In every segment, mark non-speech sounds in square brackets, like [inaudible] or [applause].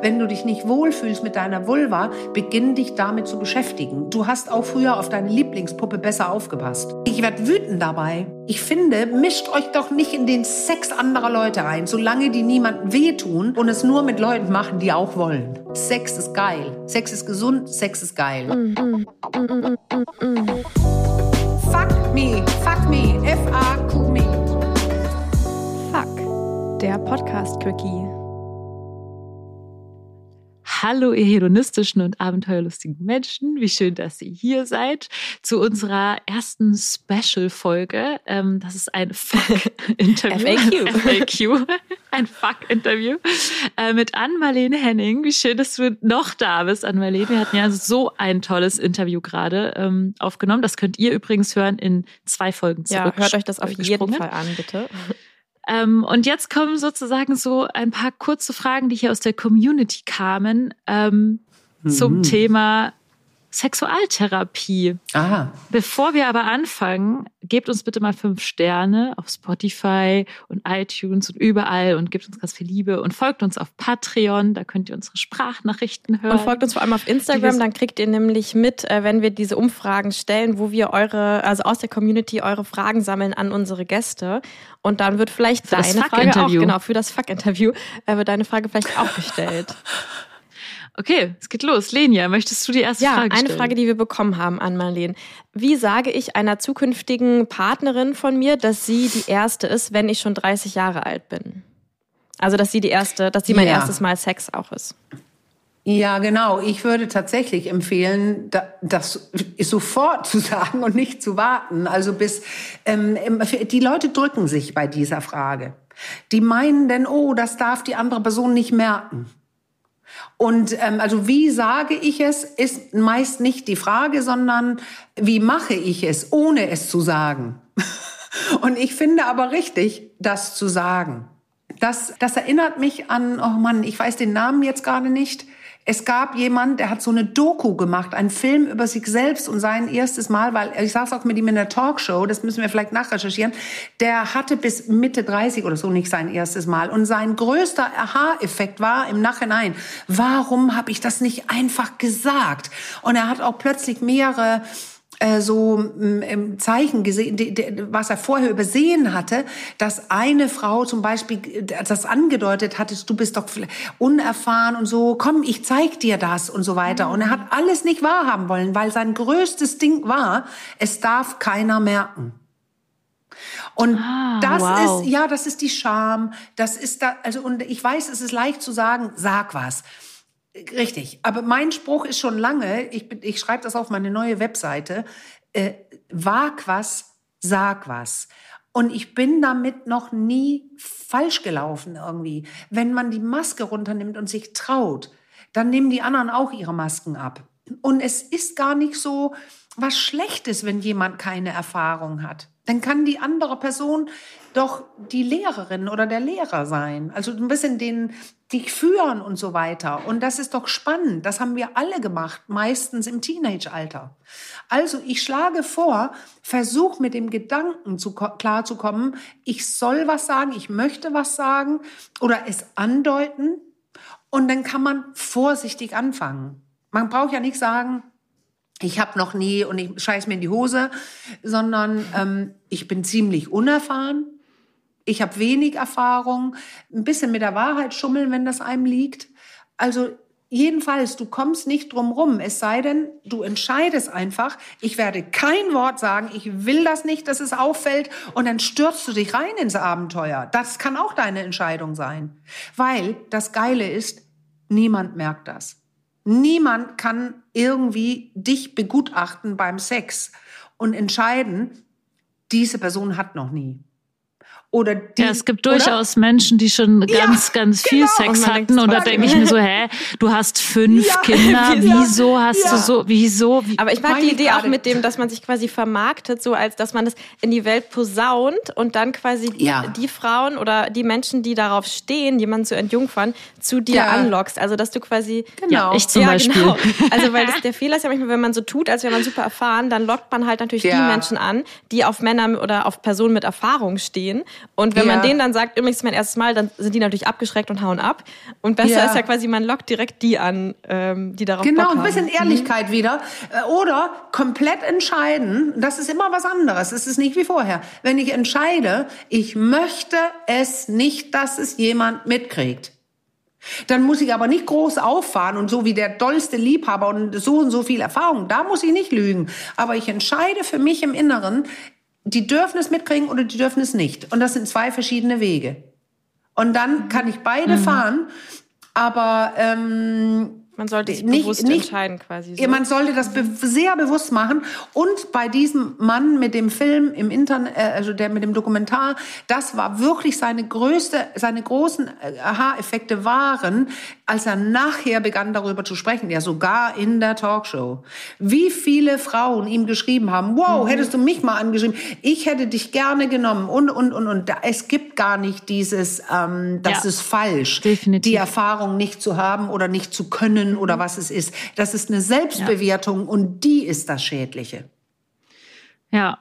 Wenn du dich nicht wohlfühlst mit deiner Vulva, beginn dich damit zu beschäftigen. Du hast auch früher auf deine Lieblingspuppe besser aufgepasst. Ich werde wütend dabei. Ich finde, mischt euch doch nicht in den Sex anderer Leute ein, solange die niemandem wehtun und es nur mit Leuten machen, die auch wollen. Sex ist geil. Sex ist gesund, Sex ist geil. Mm, mm, mm, fuck me, fuck me, F-A-Q me. Fuck, der Podcast-Quickie. Hallo, ihr hedonistischen und abenteuerlustigen Menschen. Wie schön, dass ihr hier seid zu unserer ersten Special-Folge. Ähm, das ist ein Fuck-Interview. [laughs] FAQ. [laughs] FAQ. Ein Fuck-Interview äh, mit Ann-Marlene Henning. Wie schön, dass du noch da bist, Ann-Marlene. Wir hatten ja so ein tolles Interview gerade ähm, aufgenommen. Das könnt ihr übrigens hören in zwei Folgen zurück. Ja, hört euch das auf jeden Fall an, bitte. Ähm, und jetzt kommen sozusagen so ein paar kurze Fragen, die hier aus der Community kamen, ähm, mhm. zum Thema Sexualtherapie. Aha. Bevor wir aber anfangen, gebt uns bitte mal fünf Sterne auf Spotify und iTunes und überall und gebt uns ganz viel Liebe und folgt uns auf Patreon, da könnt ihr unsere Sprachnachrichten hören. Und folgt uns vor allem auf Instagram, dann kriegt ihr nämlich mit, äh, wenn wir diese Umfragen stellen, wo wir eure, also aus der Community eure Fragen sammeln an unsere Gäste. Und dann wird vielleicht für deine Frage auch, genau, für das Fuck-Interview, äh, wird deine Frage vielleicht auch gestellt. [laughs] Okay, es geht los. Lenia, möchtest du die erste ja, Frage stellen? Ja, eine Frage, die wir bekommen haben an Marlene. Wie sage ich einer zukünftigen Partnerin von mir, dass sie die erste ist, wenn ich schon 30 Jahre alt bin? Also, dass sie die erste, dass sie mein ja. erstes Mal Sex auch ist. Ja, genau. Ich würde tatsächlich empfehlen, das sofort zu [laughs] sagen und nicht zu warten. Also bis ähm, die Leute drücken sich bei dieser Frage. Die meinen denn, oh, das darf die andere Person nicht merken. Und ähm, also wie sage ich es, ist meist nicht die Frage, sondern wie mache ich es, ohne es zu sagen. [laughs] Und ich finde aber richtig, das zu sagen. Das, das erinnert mich an, oh Mann, ich weiß den Namen jetzt gerade nicht. Es gab jemand, der hat so eine Doku gemacht, einen Film über sich selbst und sein erstes Mal, weil ich saß auch mit ihm in der Talkshow, das müssen wir vielleicht nachrecherchieren, der hatte bis Mitte 30 oder so nicht sein erstes Mal. Und sein größter Aha-Effekt war im Nachhinein, warum habe ich das nicht einfach gesagt? Und er hat auch plötzlich mehrere so mm, im Zeichen gesehen, was er vorher übersehen hatte, dass eine Frau zum Beispiel das angedeutet hatte, du bist doch unerfahren und so, komm, ich zeig dir das und so weiter. Und er hat alles nicht wahrhaben wollen, weil sein größtes Ding war, es darf keiner merken. Und ah, das wow. ist, ja, das ist die Scham, das ist da, also, und ich weiß, es ist leicht zu sagen, sag was. Richtig. Aber mein Spruch ist schon lange, ich, ich schreibe das auf meine neue Webseite, äh, wag was, sag was. Und ich bin damit noch nie falsch gelaufen irgendwie. Wenn man die Maske runternimmt und sich traut, dann nehmen die anderen auch ihre Masken ab. Und es ist gar nicht so was Schlechtes, wenn jemand keine Erfahrung hat. Dann kann die andere Person doch die Lehrerin oder der Lehrer sein. Also ein bisschen den, dich führen und so weiter. Und das ist doch spannend. Das haben wir alle gemacht, meistens im Teenage-Alter. Also ich schlage vor, versuch mit dem Gedanken zu, klarzukommen, ich soll was sagen, ich möchte was sagen oder es andeuten. Und dann kann man vorsichtig anfangen. Man braucht ja nicht sagen, ich habe noch nie und ich scheiß mir in die Hose, sondern ähm, ich bin ziemlich unerfahren. Ich habe wenig Erfahrung, ein bisschen mit der Wahrheit schummeln, wenn das einem liegt. Also jedenfalls, du kommst nicht drum rum, es sei denn, du entscheidest einfach, ich werde kein Wort sagen, ich will das nicht, dass es auffällt und dann stürzt du dich rein ins Abenteuer. Das kann auch deine Entscheidung sein, weil das Geile ist, niemand merkt das. Niemand kann irgendwie dich begutachten beim Sex und entscheiden, diese Person hat noch nie. Oder die, ja, es gibt durchaus oder? Menschen, die schon ganz, ja, ganz viel genau. Sex hatten. Und da denke ich mir so, hä, du hast fünf ja, [laughs] Kinder, wieso hast ja. du so, wieso? Wie, Aber ich mag die Idee auch mit dem, dass man sich quasi vermarktet, so als dass man das in die Welt posaunt und dann quasi die Frauen oder die Menschen, die darauf stehen, jemanden zu entjungfern, zu dir anlockst. Also dass du quasi genau. ja, ich zum Beispiel. Genau. [laughs] Also weil das, der Fehler ist ja manchmal, wenn man so tut, als wäre man super erfahren, dann lockt man halt natürlich die Menschen an, die auf Männer oder auf Personen mit Erfahrung stehen Und wenn ja. man denen dann sagt, übrigens mein erstes Mal, dann sind die natürlich abgeschreckt und hauen ab. Und besser ja. ist ja quasi, man lockt direkt die an, ähm, die darauf Genau, Bock ein bisschen Ehrlichkeit mhm. wieder. Äh, oder komplett entscheiden, das ist immer was anderes. Es ist nicht wie vorher. Wenn ich entscheide, ich möchte es nicht, dass es jemand mitkriegt. Dann muss ich aber nicht groß auffahren und so wie der dollste Liebhaber und so und so viel Erfahrung. Da muss ich nicht lügen. Aber ich entscheide für mich im Inneren, die dürfen es mitkriegen oder die dürfen es nicht. Und das sind zwei verschiedene Wege. Und dann kann ich beide mhm. fahren. Aber ähm, man sollte sich nicht, bewusst nicht, entscheiden quasi. So. Man sollte das be sehr bewusst machen. Und bei diesem Mann mit dem Film im Internet, äh, also der mit dem Dokumentar, das war wirklich seine größte, seine großen äh, Aha-Effekte waren, als er nachher begann darüber zu sprechen, ja sogar in der Talkshow. Wie viele Frauen ihm geschrieben haben, wow, mhm. hättest du mich mal angeschrieben, ich hätte dich gerne genommen und, und, und, und. Es gibt gar nicht dieses, ähm, das ja, ist falsch, definitiv. die Erfahrung nicht zu haben oder nicht zu können können oder was es ist. Das ist eine Selbstbewertung ja. und die ist das Schädliche. Ja,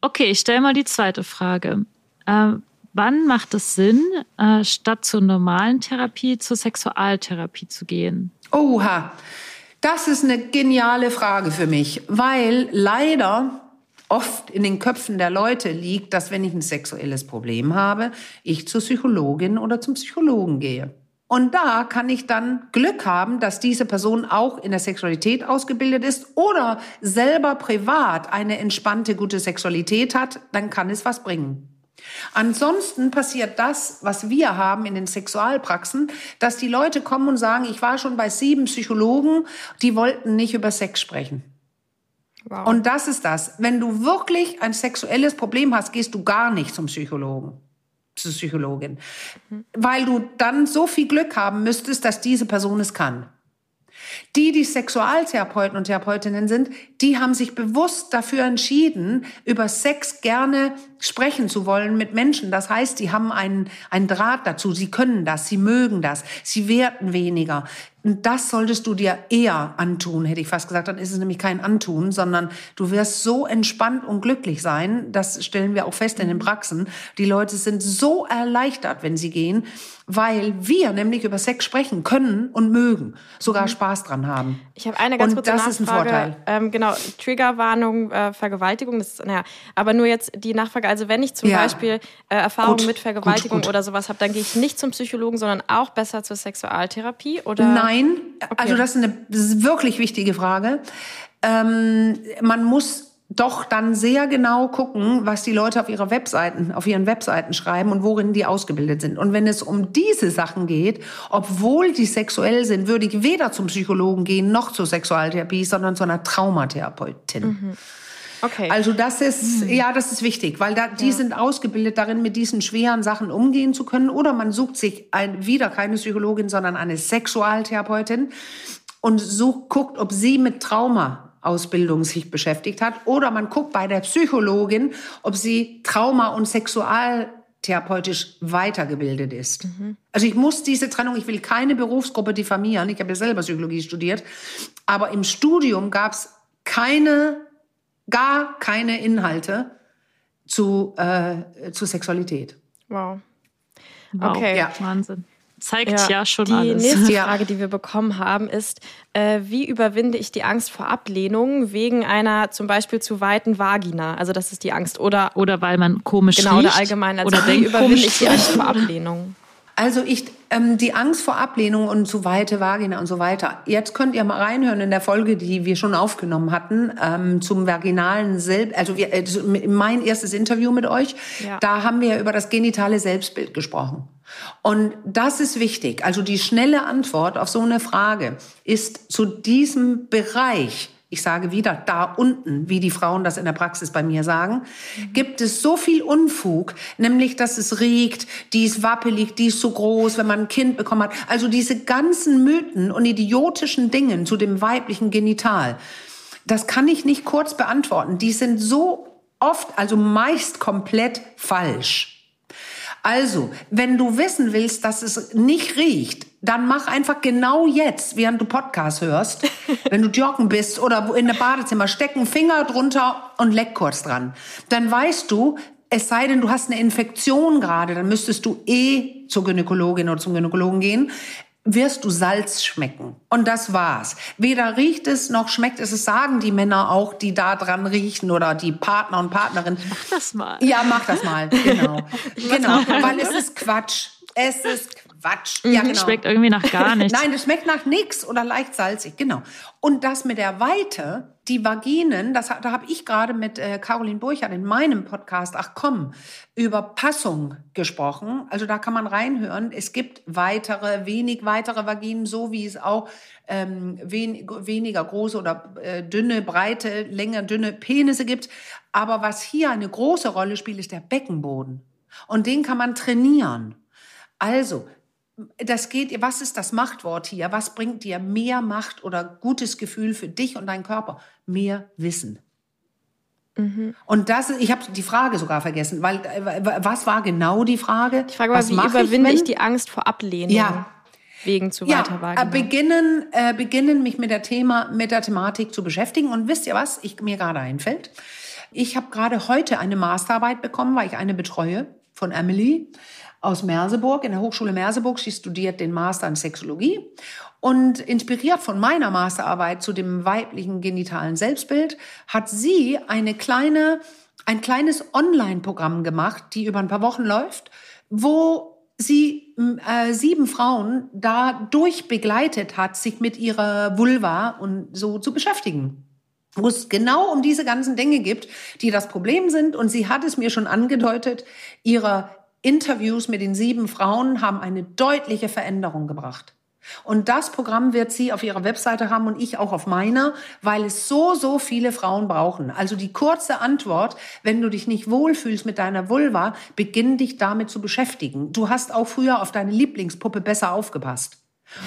okay, ich stelle mal die zweite Frage. Äh, wann macht es Sinn, äh, statt zur normalen Therapie zur Sexualtherapie zu gehen? Oha, das ist eine geniale Frage für mich, weil leider oft in den Köpfen der Leute liegt, dass wenn ich ein sexuelles Problem habe, ich zur Psychologin oder zum Psychologen gehe. Und da kann ich dann Glück haben, dass diese Person auch in der Sexualität ausgebildet ist oder selber privat eine entspannte, gute Sexualität hat, dann kann es was bringen. Ansonsten passiert das, was wir haben in den Sexualpraxen, dass die Leute kommen und sagen, ich war schon bei sieben Psychologen, die wollten nicht über Sex sprechen. Wow. Und das ist das. Wenn du wirklich ein sexuelles Problem hast, gehst du gar nicht zum Psychologen. Psychologin, mhm. weil du dann so viel Glück haben müsstest, dass diese Person es kann. Die, die Sexualtherapeuten und Therapeutinnen sind, die haben sich bewusst dafür entschieden, über Sex gerne sprechen zu wollen mit Menschen. Das heißt, die haben einen, einen Draht dazu. Sie können das, sie mögen das, sie werten weniger. Und das solltest du dir eher antun, hätte ich fast gesagt. Dann ist es nämlich kein Antun, sondern du wirst so entspannt und glücklich sein. Das stellen wir auch fest in den Praxen. Die Leute sind so erleichtert, wenn sie gehen, weil wir nämlich über Sex sprechen können und mögen, sogar mhm. Spaß dran haben. Ich habe eine ganz und kurze das Nachfrage. ist ein Vorteil. Ähm, genau, Triggerwarnung, äh, Vergewaltigung, das ist, naja, aber nur jetzt die Nachfrage. Also wenn ich zum ja. Beispiel äh, Erfahrungen mit Vergewaltigung gut, gut. oder sowas habe, dann gehe ich nicht zum Psychologen, sondern auch besser zur Sexualtherapie oder? Nein, okay. also das ist eine wirklich wichtige Frage. Ähm, man muss doch dann sehr genau gucken, was die Leute auf ihrer Webseiten, auf ihren Webseiten schreiben und worin die ausgebildet sind. Und wenn es um diese Sachen geht, obwohl die sexuell sind, würde ich weder zum Psychologen gehen noch zur Sexualtherapie, sondern zu einer Traumatherapeutin. Mhm. Okay. Also das ist, mhm. ja, das ist wichtig, weil da, die ja. sind ausgebildet darin, mit diesen schweren Sachen umgehen zu können. Oder man sucht sich ein, wieder keine Psychologin, sondern eine Sexualtherapeutin und sucht, guckt, ob sie mit Trauma Ausbildung sich beschäftigt hat. Oder man guckt bei der Psychologin, ob sie Trauma- und Sexualtherapeutisch weitergebildet ist. Mhm. Also ich muss diese Trennung, ich will keine Berufsgruppe diffamieren. Ich habe ja selber Psychologie studiert. Aber im Studium gab es keine, gar keine Inhalte zu, äh, zu Sexualität. Wow. Okay. Ja. Wahnsinn zeigt ja, ja schon die alles. Die nächste Frage, die wir bekommen haben, ist, äh, wie überwinde ich die Angst vor Ablehnung wegen einer zum Beispiel zu weiten Vagina? Also das ist die Angst. Oder, oder weil man komisch genau, riecht. Genau, oder allgemein. Also oder wie überwinde ich die Angst vor Ablehnung? Also ich, ähm, die Angst vor Ablehnung und zu weite Vagina und so weiter. Jetzt könnt ihr mal reinhören in der Folge, die wir schon aufgenommen hatten, ähm, zum vaginalen Selbst, also wir, äh, mein erstes Interview mit euch. Ja. Da haben wir über das genitale Selbstbild gesprochen. Und das ist wichtig. Also die schnelle Antwort auf so eine Frage ist zu diesem Bereich ich sage wieder, da unten, wie die Frauen das in der Praxis bei mir sagen, gibt es so viel Unfug, nämlich, dass es riecht, die ist wappelig, die ist so groß, wenn man ein Kind bekommen hat. Also diese ganzen Mythen und idiotischen Dingen zu dem weiblichen Genital, das kann ich nicht kurz beantworten. Die sind so oft, also meist komplett falsch. Also, wenn du wissen willst, dass es nicht riecht, dann mach einfach genau jetzt, während du Podcast hörst, [laughs] wenn du joggen bist oder in der Badezimmer, stecken Finger drunter und leck kurz dran. Dann weißt du, es sei denn, du hast eine Infektion gerade, dann müsstest du eh zur Gynäkologin oder zum Gynäkologen gehen wirst du Salz schmecken. Und das war's. Weder riecht es noch schmeckt es. Es sagen die Männer auch, die da dran riechen oder die Partner und Partnerin. Mach das mal. Ja, mach das mal. Genau. [laughs] genau. Weil es ist Quatsch. Es ist Quatsch. Ja, mhm, genau. Schmeckt irgendwie nach gar [laughs] nichts. Nein, das schmeckt nach nichts oder leicht salzig, genau. Und das mit der Weite, die Vaginen, das, da habe ich gerade mit äh, Caroline Burchardt in meinem Podcast, ach komm, über Passung gesprochen. Also da kann man reinhören. Es gibt weitere, wenig weitere Vaginen, so wie es auch ähm, wen, weniger große oder äh, dünne, breite, länger dünne Penisse gibt. Aber was hier eine große Rolle spielt, ist der Beckenboden. Und den kann man trainieren. Also, das geht, was ist das Machtwort hier? Was bringt dir mehr Macht oder gutes Gefühl für dich und deinen Körper? Mehr Wissen. Mhm. Und das, ich habe die Frage sogar vergessen, weil was war genau die Frage? Die Frage war, wie überwinde ich, ich, die Angst vor Ablehnung? Ja. Wegen zu ja, weiter äh, beginnen, äh, beginnen mich mit der Thema, mit der Thematik zu beschäftigen. Und wisst ihr was? Ich mir gerade einfällt. Ich habe gerade heute eine Masterarbeit bekommen, weil ich eine betreue von Emily aus Merseburg, in der Hochschule Merseburg. Sie studiert den Master in Sexologie. Und inspiriert von meiner Masterarbeit zu dem weiblichen genitalen Selbstbild hat sie eine kleine, ein kleines Online-Programm gemacht, die über ein paar Wochen läuft, wo sie äh, sieben Frauen da durchbegleitet hat, sich mit ihrer Vulva und so zu beschäftigen wo es genau um diese ganzen Dinge gibt, die das Problem sind. Und sie hat es mir schon angedeutet, ihre Interviews mit den sieben Frauen haben eine deutliche Veränderung gebracht. Und das Programm wird sie auf ihrer Webseite haben und ich auch auf meiner, weil es so, so viele Frauen brauchen. Also die kurze Antwort, wenn du dich nicht wohlfühlst mit deiner Vulva, beginn dich damit zu beschäftigen. Du hast auch früher auf deine Lieblingspuppe besser aufgepasst.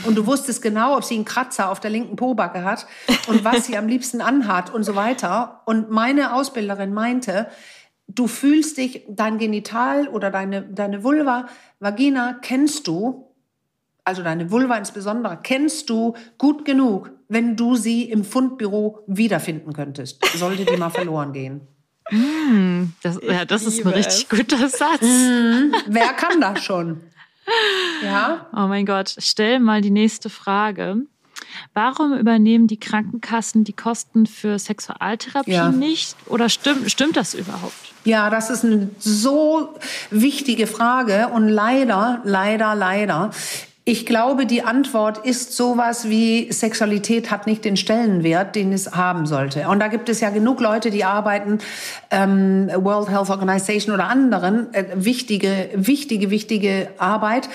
Und du wusstest genau, ob sie einen Kratzer auf der linken Pobacke hat und was sie am liebsten anhat und so weiter. Und meine Ausbilderin meinte, du fühlst dich, dein Genital oder deine, deine Vulva, Vagina kennst du, also deine Vulva insbesondere, kennst du gut genug, wenn du sie im Fundbüro wiederfinden könntest. Sollte die mal verloren gehen. Mm, das, ja, das ist ein richtig es. guter Satz. Mm, wer kann das schon? Ja. Oh mein Gott, stell mal die nächste Frage. Warum übernehmen die Krankenkassen die Kosten für Sexualtherapie ja. nicht? Oder stimmt, stimmt das überhaupt? Ja, das ist eine so wichtige Frage und leider, leider, leider ich glaube, die Antwort ist sowas wie Sexualität hat nicht den Stellenwert, den es haben sollte. Und da gibt es ja genug Leute, die arbeiten, ähm, World Health Organization oder anderen, äh, wichtige, wichtige, wichtige Arbeit,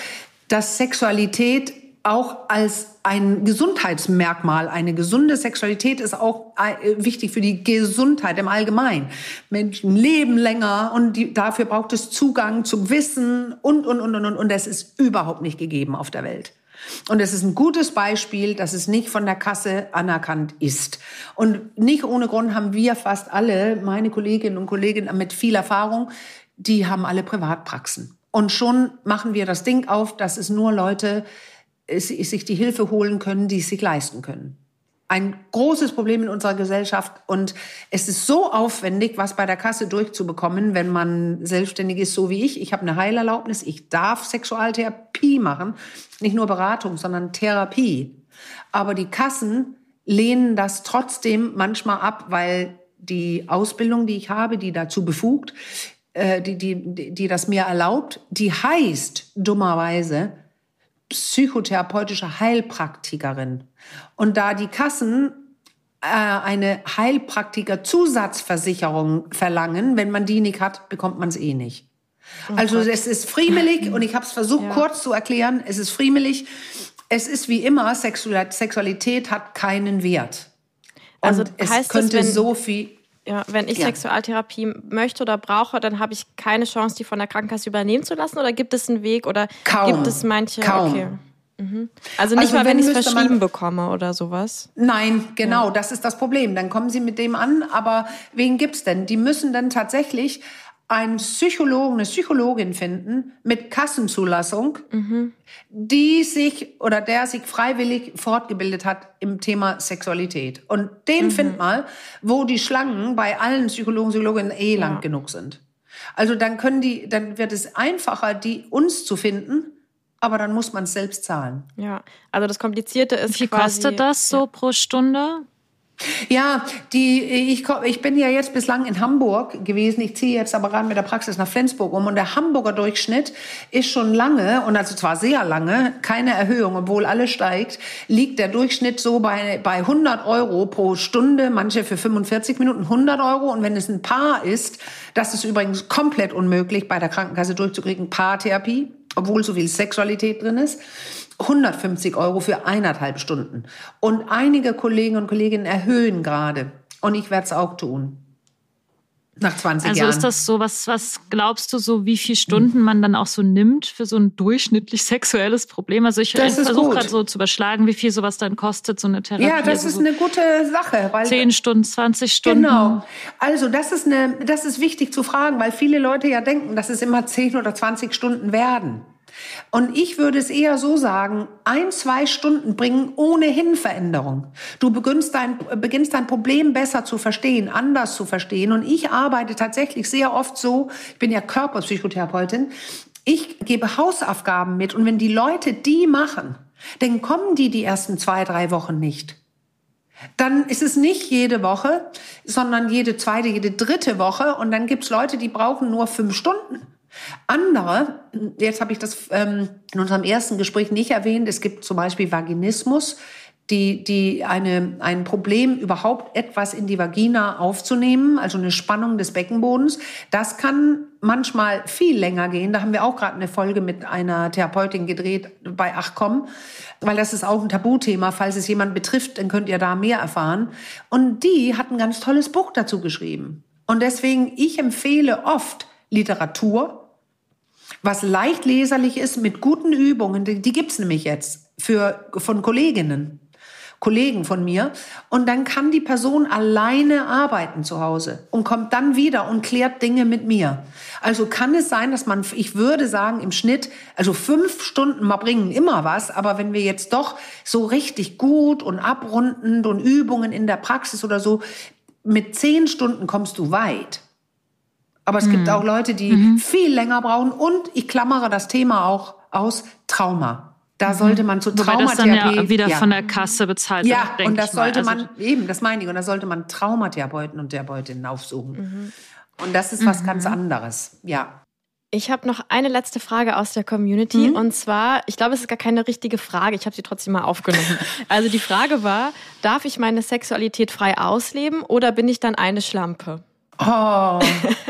dass Sexualität auch als ein Gesundheitsmerkmal, eine gesunde Sexualität ist auch äh, wichtig für die Gesundheit im Allgemeinen. Menschen leben länger und die, dafür braucht es Zugang zum Wissen und, und, und, und, und. Und das ist überhaupt nicht gegeben auf der Welt. Und es ist ein gutes Beispiel, dass es nicht von der Kasse anerkannt ist. Und nicht ohne Grund haben wir fast alle, meine Kolleginnen und Kollegen mit viel Erfahrung, die haben alle Privatpraxen. Und schon machen wir das Ding auf, dass es nur Leute sich die Hilfe holen können, die es sich leisten können. Ein großes Problem in unserer Gesellschaft und es ist so aufwendig, was bei der Kasse durchzubekommen, wenn man selbstständig ist, so wie ich. Ich habe eine Heilerlaubnis, ich darf Sexualtherapie machen, nicht nur Beratung, sondern Therapie. Aber die Kassen lehnen das trotzdem manchmal ab, weil die Ausbildung, die ich habe, die dazu befugt, äh, die, die, die das mir erlaubt, die heißt dummerweise psychotherapeutische Heilpraktikerin. Und da die Kassen äh, eine Heilpraktiker-Zusatzversicherung verlangen, wenn man die nicht hat, bekommt man es eh nicht. Oh also Gott. es ist friemelig und ich habe es versucht ja. kurz zu erklären. Es ist friemelig. Es ist wie immer, Sexualität hat keinen Wert. Und also es könnte das, so viel ja, wenn ich ja. Sexualtherapie möchte oder brauche, dann habe ich keine Chance, die von der Krankenkasse übernehmen zu lassen? Oder gibt es einen Weg? Oder Kaum. gibt es manche? Kaum. Okay. Mhm. Also nicht also mal, wenn, ich es verschrieben bekomme oder sowas. Nein, genau, ja. das ist das Problem. Dann kommen sie mit dem an, aber wen gibt's denn? Die müssen dann tatsächlich einen Psychologen, eine Psychologin finden mit Kassenzulassung, mhm. die sich oder der sich freiwillig fortgebildet hat im Thema Sexualität. Und den mhm. find mal, wo die Schlangen bei allen Psychologen, Psychologinnen eh lang ja. genug sind. Also dann können die, dann wird es einfacher, die uns zu finden, aber dann muss man es selbst zahlen. Ja, also das Komplizierte ist. Wie kostet das so ja. pro Stunde? Ja, die, ich, ich bin ja jetzt bislang in Hamburg gewesen. Ich ziehe jetzt aber gerade mit der Praxis nach Flensburg um. Und der Hamburger Durchschnitt ist schon lange, und also zwar sehr lange, keine Erhöhung, obwohl alles steigt, liegt der Durchschnitt so bei, bei 100 Euro pro Stunde, manche für 45 Minuten 100 Euro. Und wenn es ein Paar ist, das ist übrigens komplett unmöglich bei der Krankenkasse durchzukriegen, Paartherapie, obwohl so viel Sexualität drin ist 150 Euro für eineinhalb Stunden. Und einige Kollegen und Kolleginnen erhöhen gerade. Und ich werde es auch tun. Nach 20 also Jahren. Also ist das so, was, was glaubst du so, wie viele Stunden man dann auch so nimmt für so ein durchschnittlich [laughs] sexuelles Problem? Also ich, versuche gerade so zu überschlagen, wie viel sowas dann kostet, so eine Therapie. Ja, das also ist so eine gute Sache. Weil 10 Stunden, 20 Stunden. Genau. Also das ist, eine, das ist wichtig zu fragen, weil viele Leute ja denken, dass es immer 10 oder 20 Stunden werden. Und ich würde es eher so sagen, ein, zwei Stunden bringen ohnehin Veränderung. Du beginnst dein, beginnst dein Problem besser zu verstehen, anders zu verstehen. Und ich arbeite tatsächlich sehr oft so, ich bin ja Körperpsychotherapeutin, ich gebe Hausaufgaben mit. Und wenn die Leute die machen, dann kommen die die ersten zwei, drei Wochen nicht. Dann ist es nicht jede Woche, sondern jede zweite, jede dritte Woche. Und dann gibt's Leute, die brauchen nur fünf Stunden. Andere, jetzt habe ich das ähm, in unserem ersten Gespräch nicht erwähnt, es gibt zum Beispiel Vaginismus, die, die eine, ein Problem, überhaupt etwas in die Vagina aufzunehmen, also eine Spannung des Beckenbodens. Das kann manchmal viel länger gehen. Da haben wir auch gerade eine Folge mit einer Therapeutin gedreht bei Achcom, weil das ist auch ein Tabuthema. Falls es jemand betrifft, dann könnt ihr da mehr erfahren. Und die hat ein ganz tolles Buch dazu geschrieben. Und deswegen, ich empfehle oft Literatur, was leicht leserlich ist mit guten Übungen, die, die gibt's nämlich jetzt für, von Kolleginnen, Kollegen von mir. Und dann kann die Person alleine arbeiten zu Hause und kommt dann wieder und klärt Dinge mit mir. Also kann es sein, dass man, ich würde sagen, im Schnitt, also fünf Stunden mal bringen immer was, aber wenn wir jetzt doch so richtig gut und abrundend und Übungen in der Praxis oder so, mit zehn Stunden kommst du weit. Aber es mhm. gibt auch Leute, die mhm. viel länger brauchen. Und ich klammere das Thema auch aus Trauma. Da mhm. sollte man zu Traumatherapie. Wobei das dann ja wieder ja. von der Kasse bezahlt Ja, wird, und das sollte also man, eben, das meine ich, und da sollte man Traumatherapeuten und Therapeutinnen aufsuchen. Mhm. Und das ist was ganz mhm. anderes, ja. Ich habe noch eine letzte Frage aus der Community mhm. und zwar, ich glaube, es ist gar keine richtige Frage, ich habe sie trotzdem mal aufgenommen. [laughs] Also die Frage war, darf ich meine Sexualität frei ausleben oder bin ich dann eine Schlampe? Oh,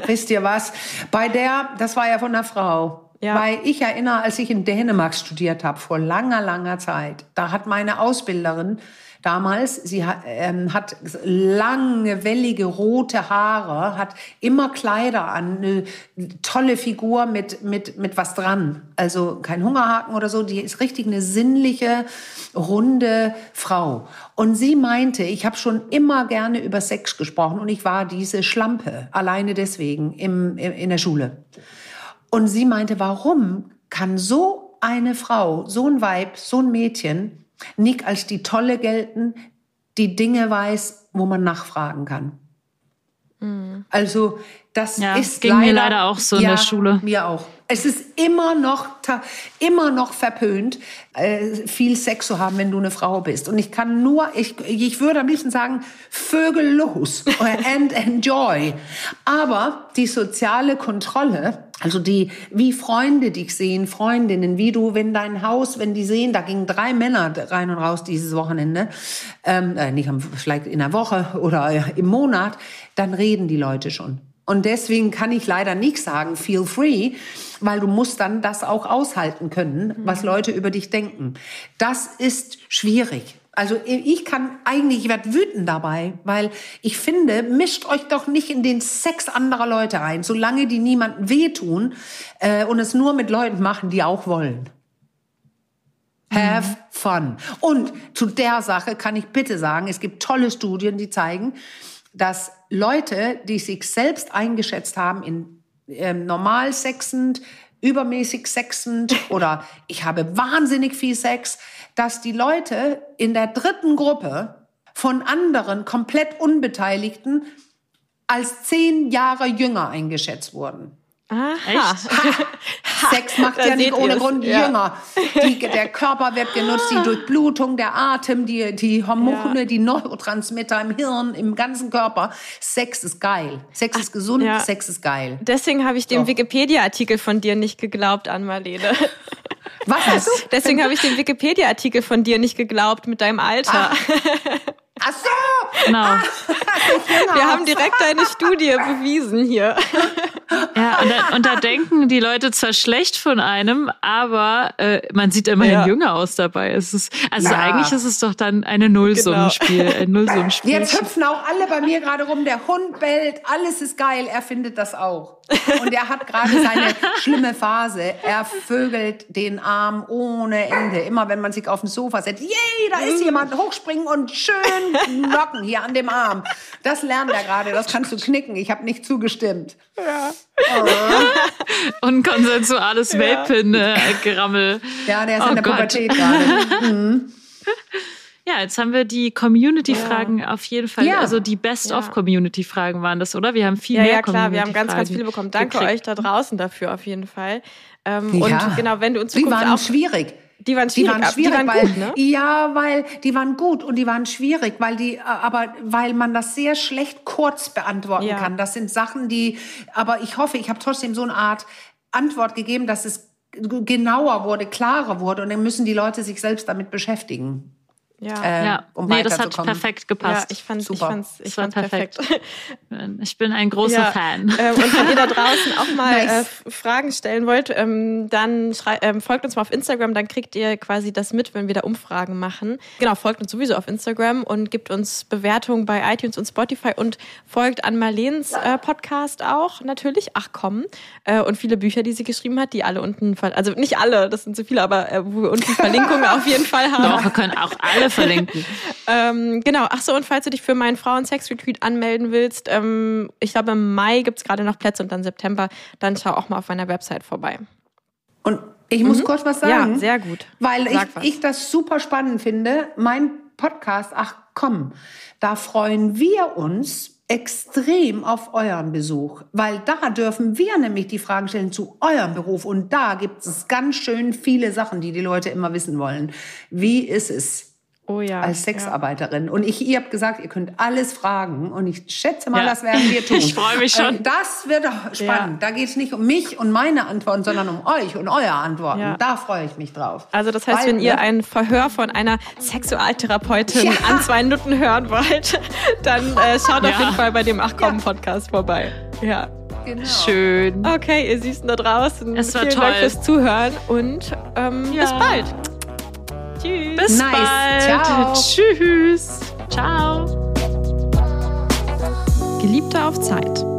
wisst ihr was? Bei der, das war ja von der Frau. Ja. Weil ich erinnere, als ich in Dänemark studiert habe, vor langer, langer Zeit, da hat meine Ausbilderin damals. Sie hat, ähm, hat lange, wellige, rote Haare, hat immer Kleider an, eine tolle Figur mit, mit, mit was dran. Also kein Hungerhaken oder so. Die ist richtig eine sinnliche, runde Frau. Und sie meinte, ich habe schon immer gerne über Sex gesprochen und ich war diese Schlampe, alleine deswegen im, in der Schule. Und sie meinte, warum kann so eine Frau, so ein Weib, so ein Mädchen nicht als die Tolle gelten, die Dinge weiß, wo man nachfragen kann. Mhm. Also das ja, ist ging leider, mir leider auch so ja, in der Schule. Mir auch. Es ist immer noch, immer noch verpönt, äh, viel Sex zu haben, wenn du eine Frau bist. Und ich kann nur, ich, ich würde am liebsten sagen, Vögel los [laughs] and enjoy. Aber die soziale Kontrolle, also die, wie Freunde dich sehen, Freundinnen, wie du, wenn dein Haus, wenn die sehen, da gingen drei Männer rein und raus dieses Wochenende, ähm, äh, nicht vielleicht in der Woche oder im Monat, dann reden die Leute schon. Und deswegen kann ich leider nicht sagen, feel free, weil du musst dann das auch aushalten können, was mhm. Leute über dich denken. Das ist schwierig. Also ich kann eigentlich, ich werde wütend dabei, weil ich finde, mischt euch doch nicht in den Sex anderer Leute ein, solange die niemandem wehtun äh, und es nur mit Leuten machen, die auch wollen. Have mhm. fun. Und zu der Sache kann ich bitte sagen, es gibt tolle Studien, die zeigen, dass Leute, die sich selbst eingeschätzt haben in ähm, normal sexend, übermäßig sexend [laughs] oder ich habe wahnsinnig viel Sex, dass die Leute in der dritten Gruppe von anderen komplett Unbeteiligten als zehn Jahre jünger eingeschätzt wurden. Aha. Echt? Sex macht ja nicht ohne Grund ja. jünger. Die, der Körper wird genutzt, die Durchblutung, der Atem, die, die Hormone, ja. die Neurotransmitter im Hirn, im ganzen Körper. Sex ist geil. Sex Ach, ist gesund, ja. Sex ist geil. Deswegen habe ich dem Wikipedia-Artikel von dir nicht geglaubt, Ann-Marlene. Was hast du? [laughs] Deswegen habe ich dem Wikipedia-Artikel von dir nicht geglaubt mit deinem Alter. Ach. [laughs] Ach so! Genau. Ah, [laughs] Wir haben direkt deine Studie bewiesen hier. Ja, und da, und da, denken die Leute zwar schlecht von einem, aber äh, man sieht immerhin ja. jünger aus dabei. Es ist, also ja. eigentlich ist es doch dann eine Nullsummenspiel. Genau. Ein Nullsummenspiel. Jetzt hüpfen auch alle bei mir gerade rum. Der Hund bellt, alles ist geil. Er findet das auch. Und er hat gerade seine schlimme Phase. Er vögelt den Arm ohne Ende. Immer wenn man sich auf dem Sofa setzt, yay, da ist jemand, hochspringen und schön knocken hier an dem Arm. Das lernt er gerade, das kannst du knicken. Ich habe nicht zugestimmt. Ja. Oh. Unkonsensuales ja. Welpen-Gerammel. Ja, der ist oh in der Gott. Pubertät gerade. Mhm. Ja, jetzt haben wir die Community-Fragen ja. auf jeden Fall. Ja. Also die Best-of-Community-Fragen waren das, oder? Wir haben viel ja, mehr Ja, klar, wir haben ganz, ganz viele bekommen. Danke gekriegt. euch da draußen dafür auf jeden Fall. Ähm, und genau, wenn du uns Die waren auch schwierig. Die waren schwierig, die waren, schwierig, die waren weil, gut, ne? Ja, weil die waren gut und die waren schwierig, weil die, aber weil man das sehr schlecht kurz beantworten ja. kann. Das sind Sachen, die, aber ich hoffe, ich habe trotzdem so eine Art Antwort gegeben, dass es genauer wurde, klarer wurde und dann müssen die Leute sich selbst damit beschäftigen. Ja, äh, ja. Um nee, das hat perfekt gepasst. Ja, ich fand ich fand's, ich fand's perfekt. perfekt. Ich bin ein großer ja. Fan. Ähm, und wenn ihr da draußen auch [laughs] mal nice. äh, Fragen stellen wollt, ähm, dann ähm, folgt uns mal auf Instagram, dann kriegt ihr quasi das mit, wenn wir da Umfragen machen. Genau, folgt uns sowieso auf Instagram und gibt uns Bewertungen bei iTunes und Spotify und folgt an Marleens äh, Podcast auch natürlich. Ach komm. Äh, und viele Bücher, die sie geschrieben hat, die alle unten, also nicht alle, das sind zu viele, aber äh, wo wir unten [laughs] Verlinkungen auf jeden Fall haben. Doch, wir können auch alle verlinken. [laughs] ähm, genau, ach so, und falls du dich für meinen Frauen-Sex-Retreat anmelden willst, ähm, ich glaube im Mai gibt es gerade noch Plätze und dann September, dann schau auch mal auf meiner Website vorbei. Und ich muss mhm. kurz was sagen. Ja, sehr gut. Weil ich, ich das super spannend finde. Mein Podcast, ach komm, da freuen wir uns extrem auf euren Besuch, weil da dürfen wir nämlich die Fragen stellen zu eurem Beruf und da gibt es ganz schön viele Sachen, die die Leute immer wissen wollen. Wie ist es? Oh ja, als Sexarbeiterin. Ja. Und ich, ihr habt gesagt, ihr könnt alles fragen. Und ich schätze mal, ja. das werden wir [laughs] tun. Ich freue mich schon. Ähm, das wird spannend. Da geht es nicht um mich und meine Antworten, sondern um euch und eure Antworten. Da freue ich mich drauf. Also das heißt, Weil, wenn ihr ne? ein Verhör von einer Sexualtherapeutin an zwei Minuten hören wollt, [laughs] dann äh, schaut auf jeden Fall bei dem Ach komm Podcast vorbei. Ja. Genau. Schön. Okay, ihr Süßen da draußen. Es war Vielen toll. Dank fürs Zuhören und ähm, bis bald. Tschüss. Bis nice. bald. Ciao. [laughs] Tschüss. Ciao. Geliebte auf Zeit.